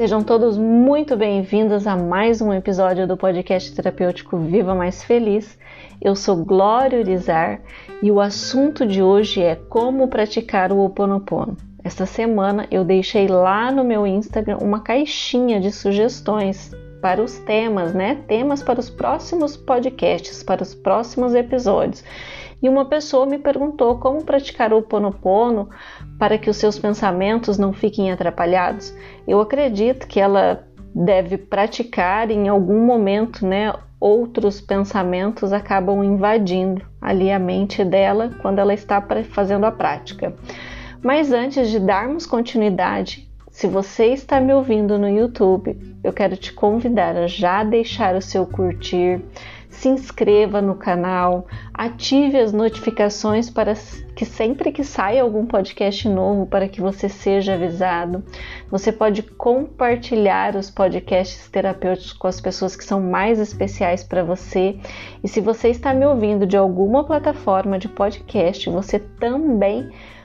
Sejam todos muito bem-vindos a mais um episódio do podcast terapêutico Viva Mais Feliz. Eu sou Glória Urizar e o assunto de hoje é como praticar o Ho Oponopono. Esta semana eu deixei lá no meu Instagram uma caixinha de sugestões para os temas, né? Temas para os próximos podcasts, para os próximos episódios. E uma pessoa me perguntou como praticar o Ho Oponopono para que os seus pensamentos não fiquem atrapalhados. Eu acredito que ela deve praticar em algum momento, né? Outros pensamentos acabam invadindo ali a mente dela quando ela está fazendo a prática. Mas antes de darmos continuidade, se você está me ouvindo no YouTube, eu quero te convidar a já deixar o seu curtir, se inscreva no canal, ative as notificações para que sempre que saia algum podcast novo para que você seja avisado. Você pode compartilhar os podcasts terapêuticos com as pessoas que são mais especiais para você. E se você está me ouvindo de alguma plataforma de podcast, você também pode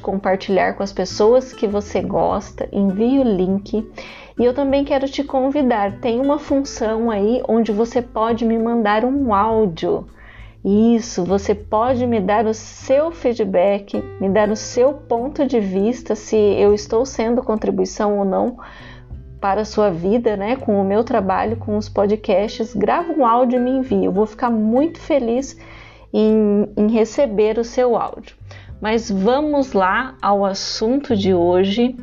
compartilhar com as pessoas que você gosta, envie o link. E eu também quero te convidar, tem uma função aí onde você pode me mandar um áudio. Isso, você pode me dar o seu feedback, me dar o seu ponto de vista se eu estou sendo contribuição ou não para a sua vida, né, com o meu trabalho, com os podcasts. Grava um áudio e me envia. Eu vou ficar muito feliz em, em receber o seu áudio. Mas vamos lá ao assunto de hoje.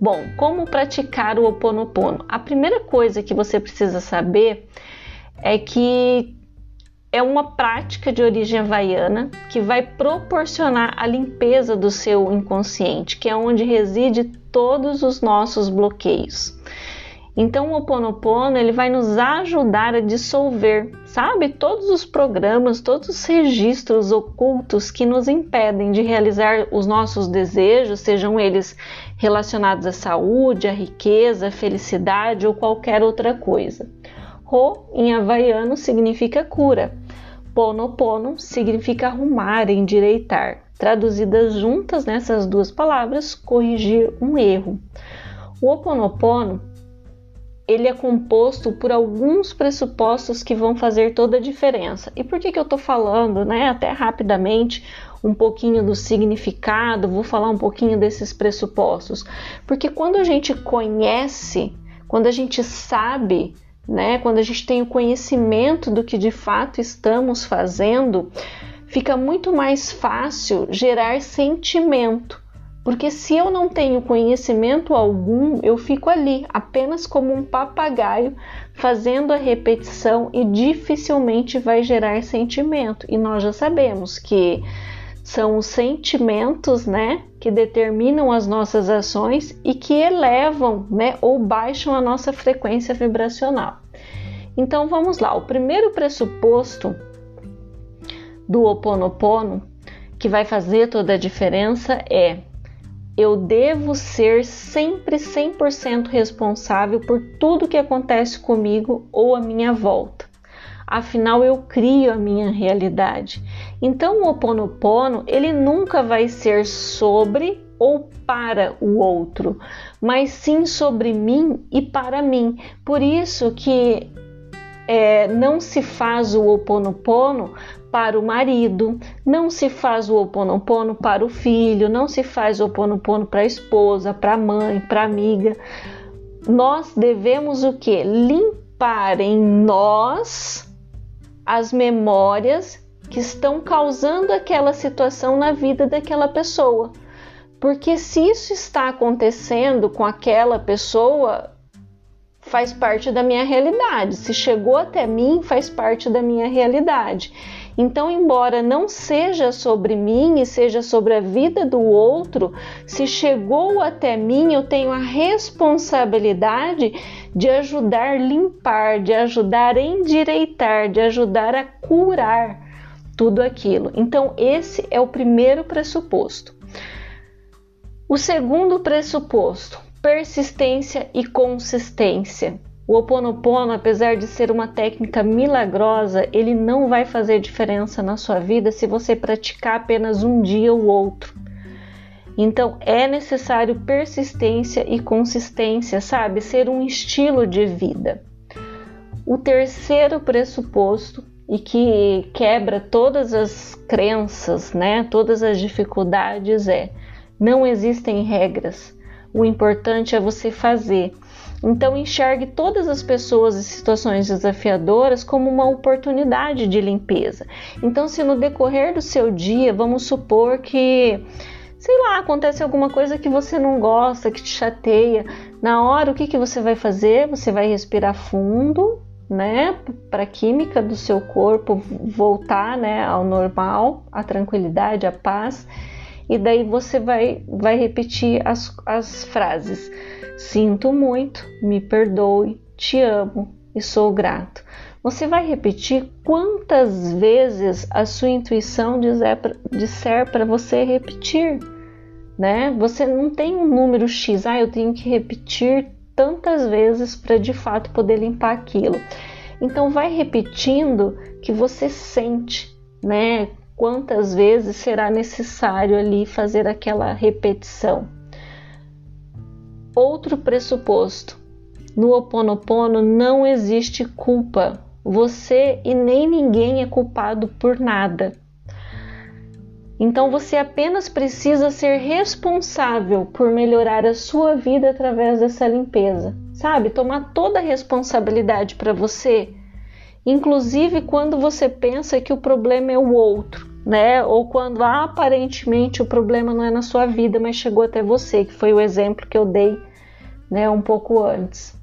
Bom, como praticar o Oponopono? A primeira coisa que você precisa saber é que é uma prática de origem havaiana que vai proporcionar a limpeza do seu inconsciente, que é onde reside todos os nossos bloqueios. Então o Oponopono ele vai nos ajudar a dissolver, sabe, todos os programas, todos os registros ocultos que nos impedem de realizar os nossos desejos, sejam eles relacionados à saúde, à riqueza, à felicidade ou qualquer outra coisa. Ho em havaiano significa cura. Ponopono significa arrumar, endireitar. Traduzidas juntas nessas duas palavras, corrigir um erro. O Oponopono ele é composto por alguns pressupostos que vão fazer toda a diferença. E por que, que eu estou falando, né, até rapidamente, um pouquinho do significado, vou falar um pouquinho desses pressupostos? Porque quando a gente conhece, quando a gente sabe, né, quando a gente tem o conhecimento do que de fato estamos fazendo, fica muito mais fácil gerar sentimento. Porque se eu não tenho conhecimento algum, eu fico ali apenas como um papagaio fazendo a repetição e dificilmente vai gerar sentimento. E nós já sabemos que são os sentimentos, né, que determinam as nossas ações e que elevam, né, ou baixam a nossa frequência vibracional. Então vamos lá. O primeiro pressuposto do Ho Oponopono que vai fazer toda a diferença é eu devo ser sempre 100% responsável por tudo que acontece comigo ou à minha volta. Afinal, eu crio a minha realidade. Então, o Ho Oponopono, ele nunca vai ser sobre ou para o outro, mas sim sobre mim e para mim. Por isso que é, não se faz o Oponopono para o marido, não se faz o oponopono para o filho, não se faz o oponopono para a esposa, para a mãe, para a amiga. Nós devemos o que? Limpar em nós as memórias que estão causando aquela situação na vida daquela pessoa. Porque se isso está acontecendo com aquela pessoa, faz parte da minha realidade. Se chegou até mim, faz parte da minha realidade. Então, embora não seja sobre mim e seja sobre a vida do outro, se chegou até mim, eu tenho a responsabilidade de ajudar limpar, de ajudar endireitar, de ajudar a curar tudo aquilo. Então, esse é o primeiro pressuposto. O segundo pressuposto, persistência e consistência. O Oponopono, apesar de ser uma técnica milagrosa, ele não vai fazer diferença na sua vida se você praticar apenas um dia ou outro. Então é necessário persistência e consistência, sabe? Ser um estilo de vida. O terceiro pressuposto e que quebra todas as crenças, né? Todas as dificuldades é: não existem regras. O importante é você fazer. Então enxergue todas as pessoas e situações desafiadoras como uma oportunidade de limpeza. Então, se no decorrer do seu dia, vamos supor que sei lá, acontece alguma coisa que você não gosta, que te chateia, na hora o que, que você vai fazer? Você vai respirar fundo, né, para a química do seu corpo voltar, né, ao normal, a tranquilidade, a paz, e daí você vai, vai repetir as, as frases: Sinto muito, me perdoe, te amo e sou grato. Você vai repetir quantas vezes a sua intuição disser para você repetir né? Você não tem um número X, ah, eu tenho que repetir tantas vezes para de fato poder limpar aquilo. Então vai repetindo que você sente, né? Quantas vezes será necessário ali fazer aquela repetição. Outro pressuposto. No oponopono não existe culpa. Você e nem ninguém é culpado por nada. Então você apenas precisa ser responsável por melhorar a sua vida através dessa limpeza, sabe? Tomar toda a responsabilidade para você, inclusive quando você pensa que o problema é o outro, né? Ou quando aparentemente o problema não é na sua vida, mas chegou até você, que foi o exemplo que eu dei, né, um pouco antes.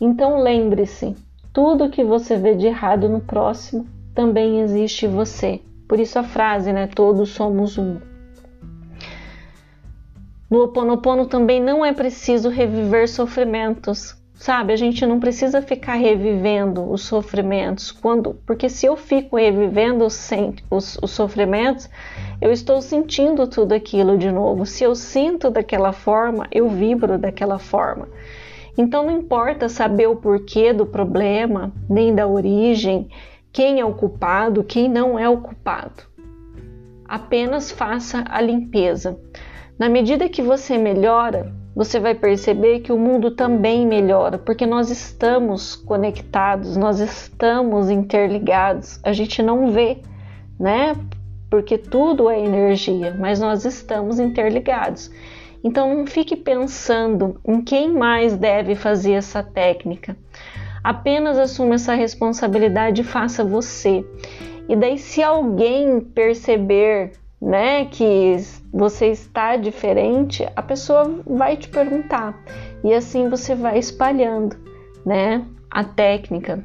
Então lembre-se, tudo que você vê de errado no próximo também existe em você. Por isso a frase, né? Todos somos um. No Ho oponopono também não é preciso reviver sofrimentos, sabe? A gente não precisa ficar revivendo os sofrimentos, quando, porque se eu fico revivendo os, os, os sofrimentos, eu estou sentindo tudo aquilo de novo. Se eu sinto daquela forma, eu vibro daquela forma. Então não importa saber o porquê do problema, nem da origem, quem é o culpado, quem não é o culpado. Apenas faça a limpeza. Na medida que você melhora, você vai perceber que o mundo também melhora, porque nós estamos conectados, nós estamos interligados. A gente não vê, né? Porque tudo é energia, mas nós estamos interligados. Então não fique pensando em quem mais deve fazer essa técnica. Apenas assuma essa responsabilidade e faça você. E daí, se alguém perceber né, que você está diferente, a pessoa vai te perguntar. E assim você vai espalhando né, a técnica.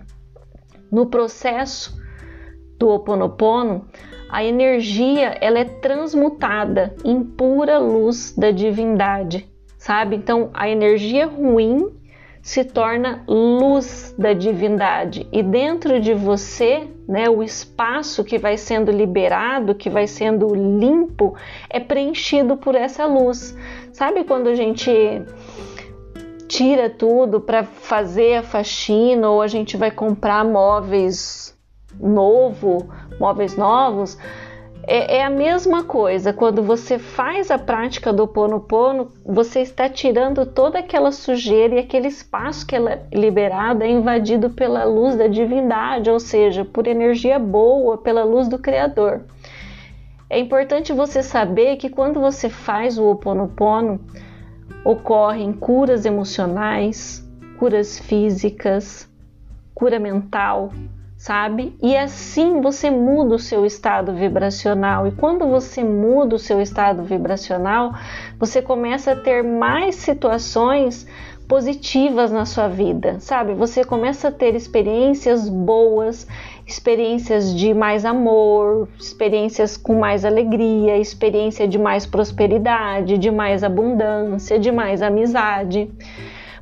No processo do Ho oponopono, a energia ela é transmutada em pura luz da divindade, sabe? Então, a energia ruim se torna luz da divindade e dentro de você, né, o espaço que vai sendo liberado, que vai sendo limpo, é preenchido por essa luz. Sabe quando a gente tira tudo para fazer a faxina ou a gente vai comprar móveis novo, móveis novos? É, é, a mesma coisa, quando você faz a prática do Pono Pono, você está tirando toda aquela sujeira e aquele espaço que é liberado é invadido pela luz da divindade, ou seja, por energia boa, pela luz do Criador. É importante você saber que quando você faz o Ho Pono Pono, ocorrem curas emocionais, curas físicas, cura mental, sabe? E assim você muda o seu estado vibracional. E quando você muda o seu estado vibracional, você começa a ter mais situações positivas na sua vida, sabe? Você começa a ter experiências boas, experiências de mais amor, experiências com mais alegria, experiência de mais prosperidade, de mais abundância, de mais amizade.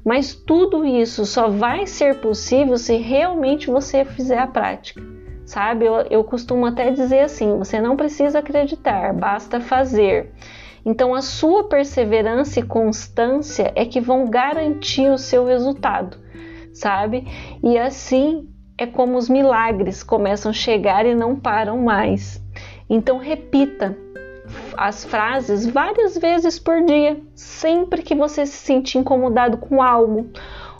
Mas tudo isso só vai ser possível se realmente você fizer a prática, sabe? Eu, eu costumo até dizer assim: você não precisa acreditar, basta fazer. Então, a sua perseverança e constância é que vão garantir o seu resultado, sabe? E assim é como os milagres começam a chegar e não param mais. Então, repita, as frases várias vezes por dia, sempre que você se sentir incomodado com algo,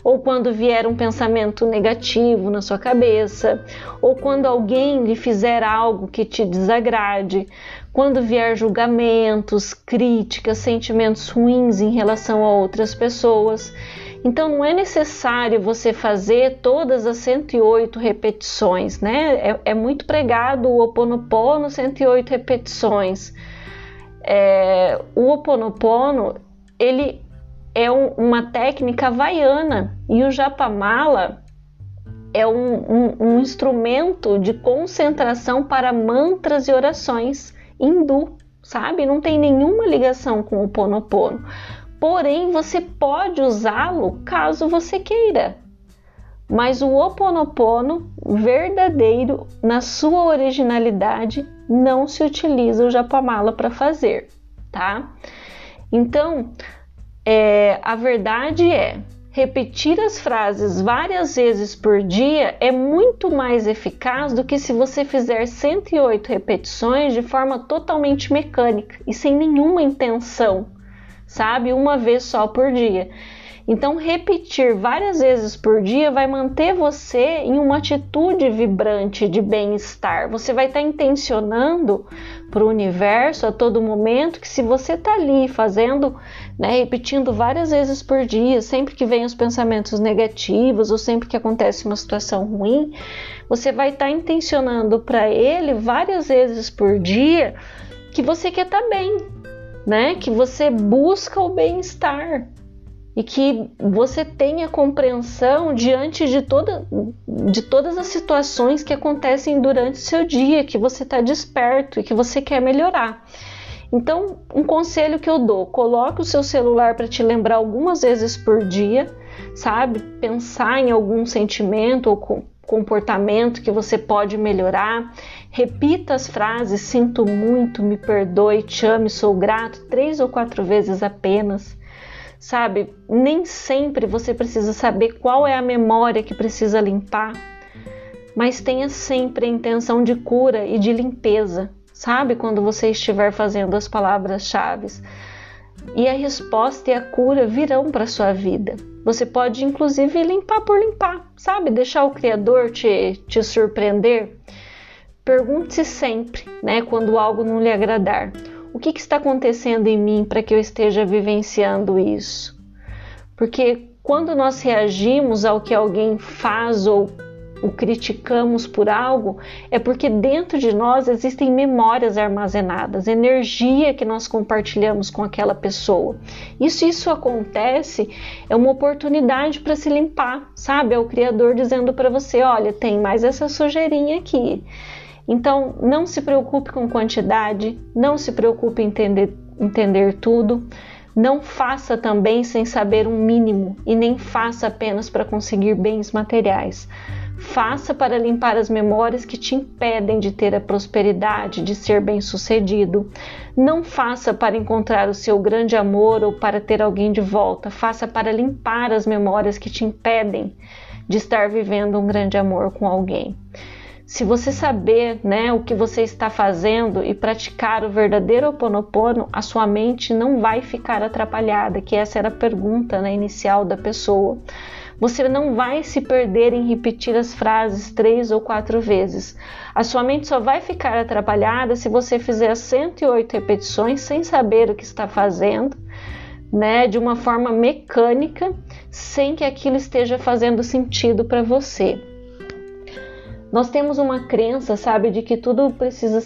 ou quando vier um pensamento negativo na sua cabeça, ou quando alguém lhe fizer algo que te desagrade, quando vier julgamentos, críticas, sentimentos ruins em relação a outras pessoas. Então não é necessário você fazer todas as 108 repetições, né? É, é muito pregado o Oponopono 108 repetições. É, o Oponopono ele é um, uma técnica havaiana e o Japamala é um, um, um instrumento de concentração para mantras e orações hindu, sabe? Não tem nenhuma ligação com o Ponopono. Porém, você pode usá-lo caso você queira. Mas o Oponopono verdadeiro, na sua originalidade, não se utiliza o Japamala para fazer, tá? Então, é, a verdade é, repetir as frases várias vezes por dia é muito mais eficaz do que se você fizer 108 repetições de forma totalmente mecânica e sem nenhuma intenção sabe? Uma vez só por dia. Então, repetir várias vezes por dia vai manter você em uma atitude vibrante de bem-estar. Você vai estar intencionando para o universo a todo momento que, se você está ali fazendo, né, repetindo várias vezes por dia, sempre que vem os pensamentos negativos ou sempre que acontece uma situação ruim, você vai estar intencionando para ele várias vezes por dia que você quer estar tá bem, né? Que você busca o bem-estar e que você tenha compreensão diante de, toda, de todas as situações que acontecem durante o seu dia, que você está desperto e que você quer melhorar. Então, um conselho que eu dou: coloque o seu celular para te lembrar algumas vezes por dia, sabe? Pensar em algum sentimento ou comportamento que você pode melhorar. Repita as frases: sinto muito, me perdoe, te ame, sou grato, três ou quatro vezes apenas. Sabe, nem sempre você precisa saber qual é a memória que precisa limpar, mas tenha sempre a intenção de cura e de limpeza, sabe? Quando você estiver fazendo as palavras-chave. E a resposta e a cura virão para sua vida. Você pode inclusive limpar por limpar, sabe? Deixar o Criador te, te surpreender. Pergunte-se sempre, né, quando algo não lhe agradar: o que, que está acontecendo em mim para que eu esteja vivenciando isso? Porque quando nós reagimos ao que alguém faz ou o criticamos por algo, é porque dentro de nós existem memórias armazenadas, energia que nós compartilhamos com aquela pessoa. Isso isso acontece é uma oportunidade para se limpar, sabe? É o criador dizendo para você, olha, tem mais essa sujeirinha aqui. Então, não se preocupe com quantidade, não se preocupe em entender, entender tudo, não faça também sem saber um mínimo e nem faça apenas para conseguir bens materiais. Faça para limpar as memórias que te impedem de ter a prosperidade, de ser bem-sucedido. Não faça para encontrar o seu grande amor ou para ter alguém de volta. Faça para limpar as memórias que te impedem de estar vivendo um grande amor com alguém. Se você saber né, o que você está fazendo e praticar o verdadeiro Oponopono, a sua mente não vai ficar atrapalhada, que essa era a pergunta né, inicial da pessoa. Você não vai se perder em repetir as frases três ou quatro vezes. A sua mente só vai ficar atrapalhada se você fizer 108 repetições sem saber o que está fazendo, né, de uma forma mecânica, sem que aquilo esteja fazendo sentido para você. Nós temos uma crença, sabe, de que tudo precisa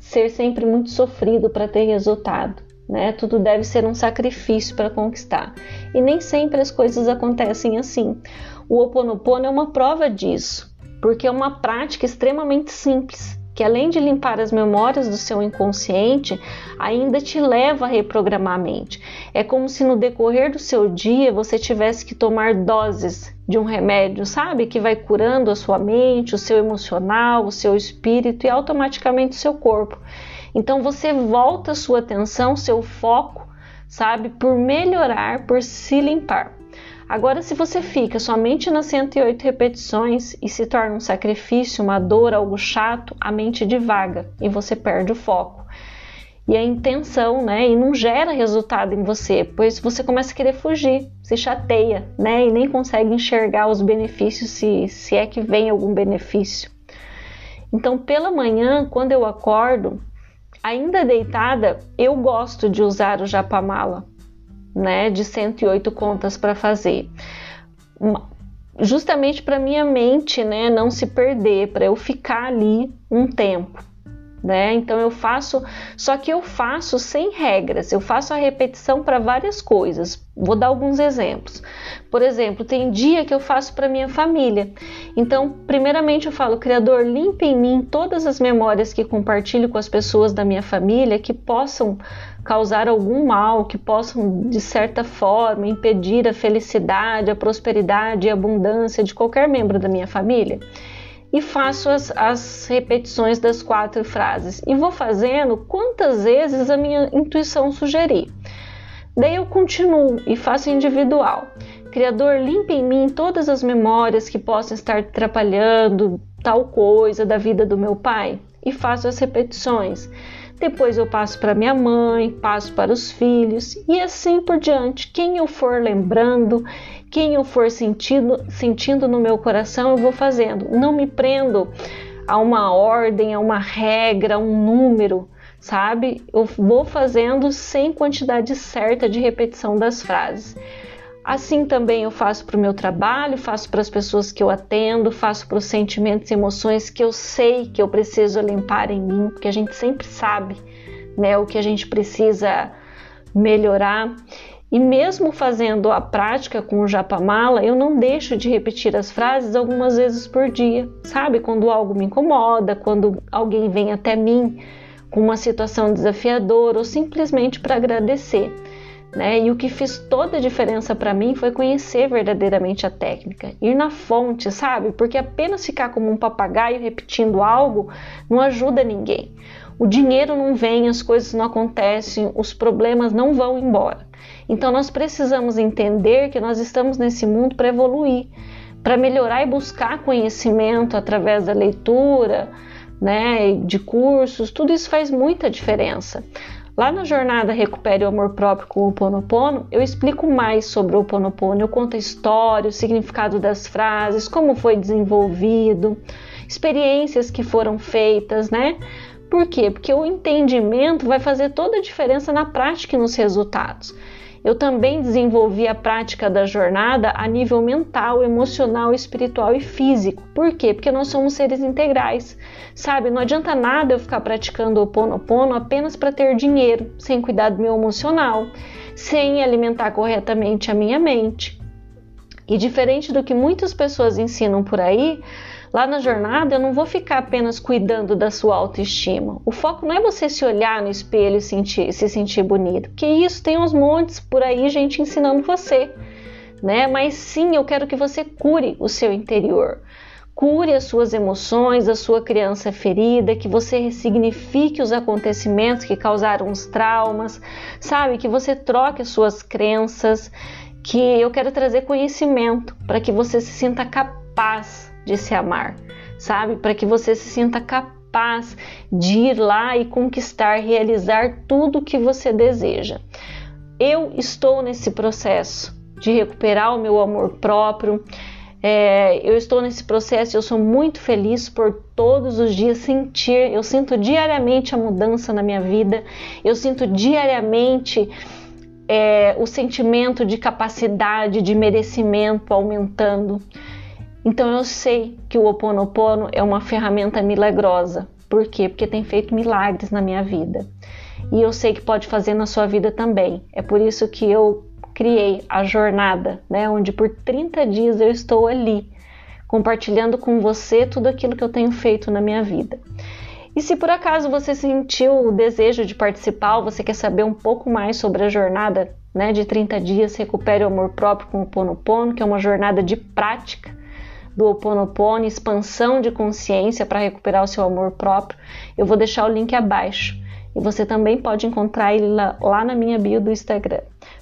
ser sempre muito sofrido para ter resultado. Né? Tudo deve ser um sacrifício para conquistar. E nem sempre as coisas acontecem assim. O Ho Oponopono é uma prova disso, porque é uma prática extremamente simples, que além de limpar as memórias do seu inconsciente, ainda te leva a reprogramar a mente. É como se no decorrer do seu dia você tivesse que tomar doses de um remédio, sabe? Que vai curando a sua mente, o seu emocional, o seu espírito e automaticamente o seu corpo. Então você volta a sua atenção, seu foco, sabe, por melhorar, por se limpar. Agora, se você fica somente nas 108 repetições e se torna um sacrifício, uma dor, algo chato, a mente divaga e você perde o foco. e a intenção, né? E não gera resultado em você, pois você começa a querer fugir, se chateia, né? E nem consegue enxergar os benefícios, se, se é que vem algum benefício. Então, pela manhã, quando eu acordo, ainda deitada, eu gosto de usar o japamala, né? De 108 contas para fazer. Justamente para minha mente, né, não se perder, para eu ficar ali um tempo né? Então eu faço, só que eu faço sem regras, eu faço a repetição para várias coisas. Vou dar alguns exemplos. Por exemplo, tem dia que eu faço para minha família. Então, primeiramente eu falo, Criador, limpe em mim todas as memórias que compartilho com as pessoas da minha família que possam causar algum mal, que possam de certa forma impedir a felicidade, a prosperidade e a abundância de qualquer membro da minha família e faço as, as repetições das quatro frases e vou fazendo quantas vezes a minha intuição sugerir. Daí eu continuo e faço individual. Criador, limpe em mim todas as memórias que possam estar atrapalhando tal coisa da vida do meu pai e faço as repetições. Depois eu passo para minha mãe, passo para os filhos e assim por diante. Quem eu for lembrando, quem eu for sentindo, sentindo no meu coração, eu vou fazendo. Não me prendo a uma ordem, a uma regra, a um número, sabe? Eu vou fazendo sem quantidade certa de repetição das frases. Assim também eu faço para o meu trabalho, faço para as pessoas que eu atendo, faço para os sentimentos e emoções que eu sei que eu preciso limpar em mim, porque a gente sempre sabe né, o que a gente precisa melhorar. E mesmo fazendo a prática com o Japamala, eu não deixo de repetir as frases algumas vezes por dia, sabe? Quando algo me incomoda, quando alguém vem até mim com uma situação desafiadora ou simplesmente para agradecer. Né? E o que fez toda a diferença para mim foi conhecer verdadeiramente a técnica, ir na fonte, sabe? Porque apenas ficar como um papagaio repetindo algo não ajuda ninguém. O dinheiro não vem, as coisas não acontecem, os problemas não vão embora. Então nós precisamos entender que nós estamos nesse mundo para evoluir, para melhorar e buscar conhecimento através da leitura, né, de cursos, tudo isso faz muita diferença. Lá na jornada Recupere o Amor Próprio com o Ponopono, eu explico mais sobre o Ponopono, eu conto a história, o significado das frases, como foi desenvolvido, experiências que foram feitas, né? Por quê? Porque o entendimento vai fazer toda a diferença na prática e nos resultados. Eu também desenvolvi a prática da jornada a nível mental, emocional, espiritual e físico. Por quê? Porque nós somos seres integrais. Sabe, não adianta nada eu ficar praticando o Ponopono apenas para ter dinheiro, sem cuidar do meu emocional, sem alimentar corretamente a minha mente. E diferente do que muitas pessoas ensinam por aí, Lá na jornada, eu não vou ficar apenas cuidando da sua autoestima. O foco não é você se olhar no espelho e sentir, se sentir bonito, porque isso tem uns montes por aí, gente ensinando você, né? Mas sim, eu quero que você cure o seu interior. Cure as suas emoções, a sua criança ferida, que você ressignifique os acontecimentos que causaram os traumas, sabe? Que você troque as suas crenças, que eu quero trazer conhecimento para que você se sinta capaz de se amar, sabe? Para que você se sinta capaz de ir lá e conquistar, realizar tudo o que você deseja. Eu estou nesse processo de recuperar o meu amor próprio. É, eu estou nesse processo, eu sou muito feliz por todos os dias sentir, eu sinto diariamente a mudança na minha vida, eu sinto diariamente é, o sentimento de capacidade, de merecimento aumentando. Então eu sei que o Ho Oponopono é uma ferramenta milagrosa. Por quê? Porque tem feito milagres na minha vida. E eu sei que pode fazer na sua vida também. É por isso que eu criei a jornada, né, onde por 30 dias eu estou ali, compartilhando com você tudo aquilo que eu tenho feito na minha vida. E se por acaso você sentiu o desejo de participar, você quer saber um pouco mais sobre a jornada né, de 30 dias Recupere o Amor Próprio com o Pono Pono, que é uma jornada de prática, do Ho Oponopono, expansão de consciência para recuperar o seu amor próprio, eu vou deixar o link abaixo. E você também pode encontrar ele lá, lá na minha bio do Instagram.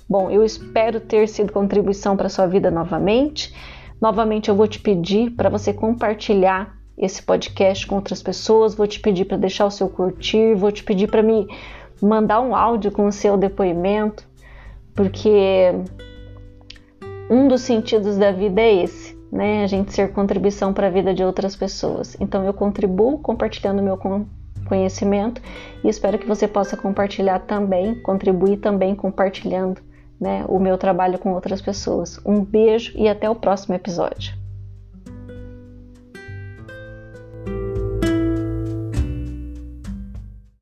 Bom, eu espero ter sido contribuição para sua vida novamente. Novamente eu vou te pedir para você compartilhar esse podcast com outras pessoas, vou te pedir para deixar o seu curtir, vou te pedir para me mandar um áudio com o seu depoimento, porque um dos sentidos da vida é esse, né? A gente ser contribuição para a vida de outras pessoas. Então eu contribuo compartilhando meu conhecimento e espero que você possa compartilhar também, contribuir também compartilhando né, o meu trabalho com outras pessoas. Um beijo e até o próximo episódio.